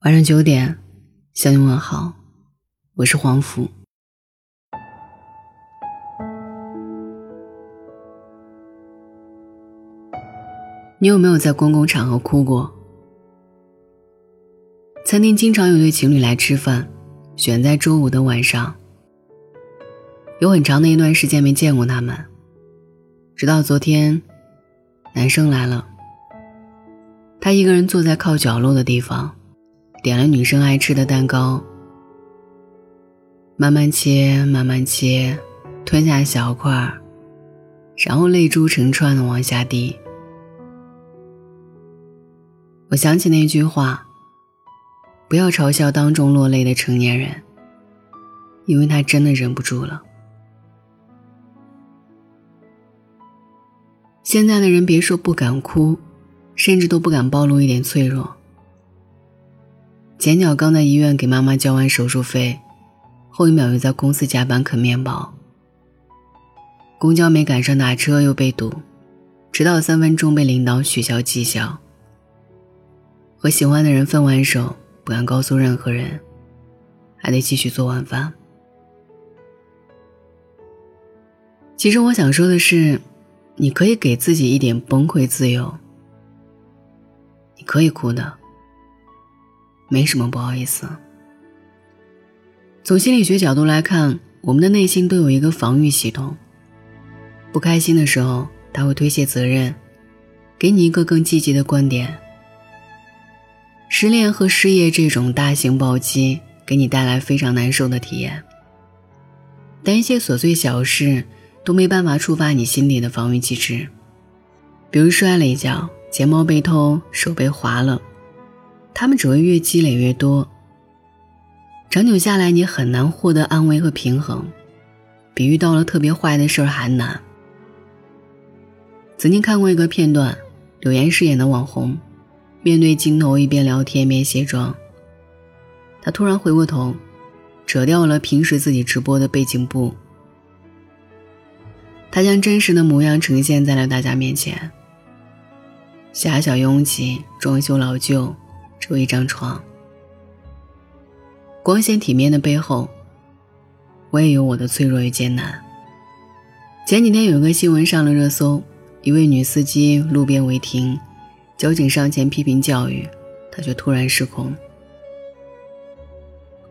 晚上九点，向你问好，我是黄福。你有没有在公共场合哭过？餐厅经常有对情侣来吃饭，选在周五的晚上。有很长的一段时间没见过他们，直到昨天，男生来了。他一个人坐在靠角落的地方。点了女生爱吃的蛋糕，慢慢切，慢慢切，吞下小块儿，然后泪珠成串的往下滴。我想起那句话：“不要嘲笑当众落泪的成年人，因为他真的忍不住了。”现在的人别说不敢哭，甚至都不敢暴露一点脆弱。前脚刚在医院给妈妈交完手术费，后一秒又在公司加班啃面包。公交没赶上打车又被堵，迟到三分钟被领导取消绩效。和喜欢的人分完手，不敢告诉任何人，还得继续做晚饭。其实我想说的是，你可以给自己一点崩溃自由，你可以哭的。没什么不好意思。从心理学角度来看，我们的内心都有一个防御系统。不开心的时候，他会推卸责任，给你一个更积极的观点。失恋和失业这种大型暴击，给你带来非常难受的体验。但一些琐碎小事都没办法触发你心里的防御机制，比如摔了一跤，钱包被偷，手被划了。他们只会越积累越多，长久下来，你很难获得安慰和平衡，比遇到了特别坏的事儿还难。曾经看过一个片段，柳岩饰演的网红，面对镜头一边聊天一边卸妆。他突然回过头，扯掉了平时自己直播的背景布，他将真实的模样呈现在了大家面前。狭小拥挤，装修老旧。只有一张床，光鲜体面的背后，我也有我的脆弱与艰难。前几天有一个新闻上了热搜，一位女司机路边违停，交警上前批评教育，她却突然失控。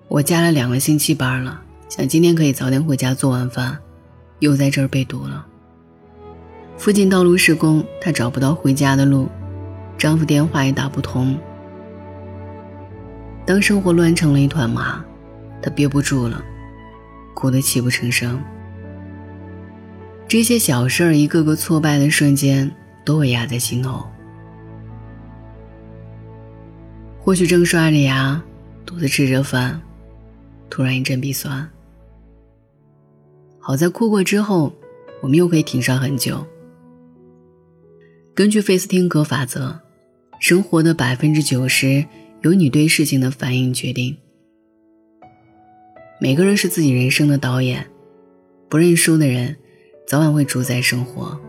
我加了两个星期班了，想今天可以早点回家做晚饭，又在这儿被堵了。附近道路施工，她找不到回家的路，丈夫电话也打不通。当生活乱成了一团麻，他憋不住了，哭得泣不成声。这些小事儿，一个个挫败的瞬间，都会压在心头。或许正刷着牙，独自吃着饭，突然一阵鼻酸。好在哭过之后，我们又可以挺上很久。根据费斯汀格法则，生活的百分之九十。由你对事情的反应决定。每个人是自己人生的导演，不认输的人，早晚会主宰生活。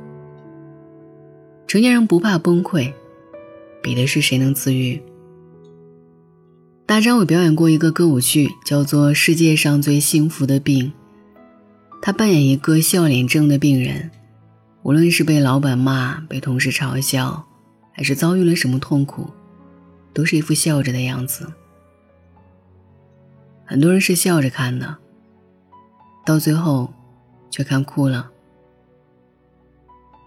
成年人不怕崩溃，比的是谁能自愈。大张伟表演过一个歌舞剧，叫做《世界上最幸福的病》，他扮演一个笑脸症的病人，无论是被老板骂、被同事嘲笑，还是遭遇了什么痛苦。都是一副笑着的样子，很多人是笑着看的，到最后却看哭了。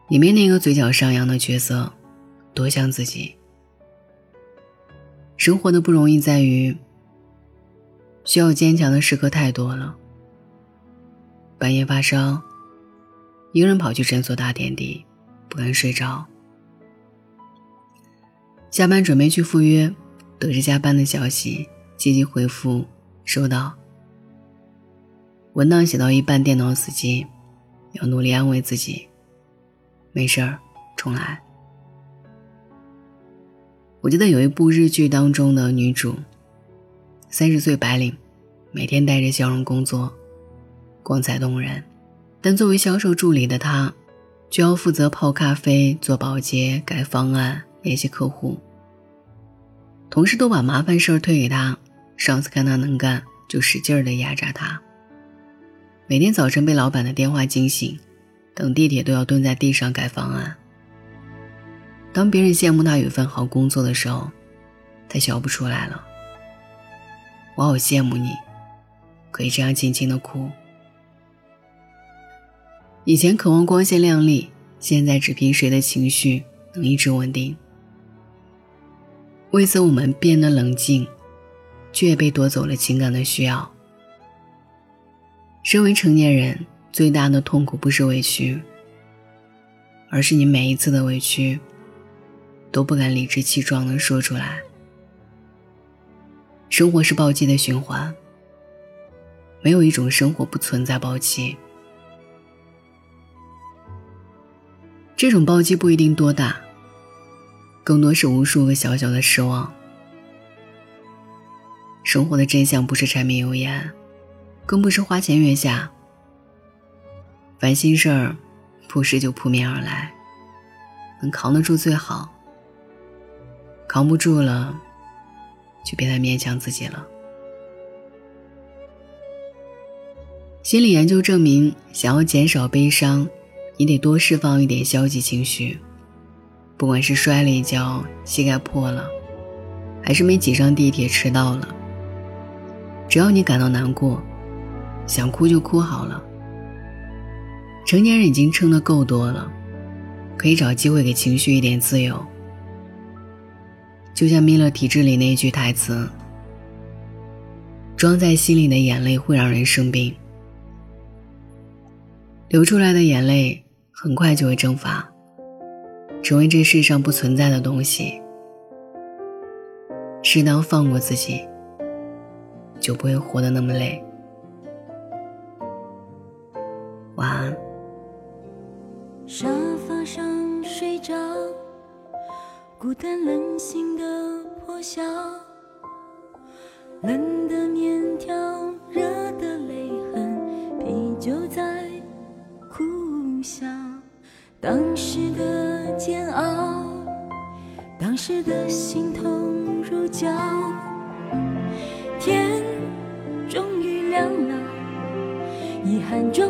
里面那个嘴角上扬的角色，多像自己。生活的不容易在于，需要坚强的时刻太多了。半夜发烧，一个人跑去诊所打点滴，不敢睡着。下班准备去赴约，得知加班的消息，积极回复收到。文档写到一半，电脑死机，要努力安慰自己，没事儿，重来。我记得有一部日剧当中的女主，三十岁白领，每天带着笑容工作，光彩动人，但作为销售助理的她，就要负责泡咖啡、做保洁、改方案。联系客户，同事都把麻烦事儿推给他，上司看他能干，就使劲儿的压榨他。每天早晨被老板的电话惊醒，等地铁都要蹲在地上改方案。当别人羡慕他有份好工作的时候，他笑不出来了。我好羡慕你，可以这样轻轻的哭。以前渴望光鲜亮丽，现在只凭谁的情绪能一直稳定。为此，我们变得冷静，却也被夺走了情感的需要。身为成年人，最大的痛苦不是委屈，而是你每一次的委屈，都不敢理直气壮的说出来。生活是暴击的循环，没有一种生活不存在暴击。这种暴击不一定多大。更多是无数个小小的失望。生活的真相不是柴米油盐，更不是花前月下。烦心事儿，不是就扑面而来，能扛得住最好。扛不住了，就别再勉强自己了。心理研究证明，想要减少悲伤，你得多释放一点消极情绪。不管是摔了一跤，膝盖破了，还是没挤上地铁迟到了，只要你感到难过，想哭就哭好了。成年人已经撑得够多了，可以找机会给情绪一点自由。就像《弥勒体质》里那句台词：“装在心里的眼泪会让人生病，流出来的眼泪很快就会蒸发。”成为这世上不存在的东西，适当放过自己，就不会活得那么累。晚安。沙发上睡着，孤单冷醒的破晓，冷的面条，热的泪痕，啤酒在苦笑。当时的煎熬，当时的心痛如绞，天终于亮了，遗憾终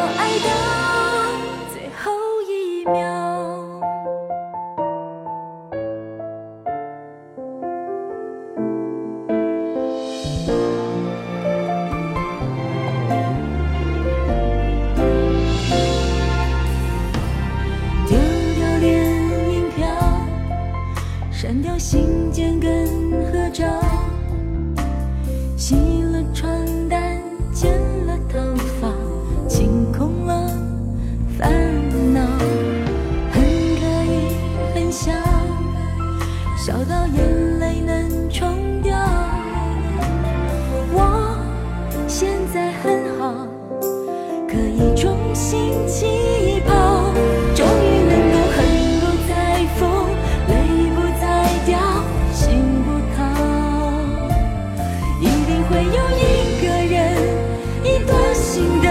到眼泪能冲掉，我现在很好，可以重新起跑，终于能够恨不再疯，泪不再掉，心不逃，一定会有一个人，一段新的。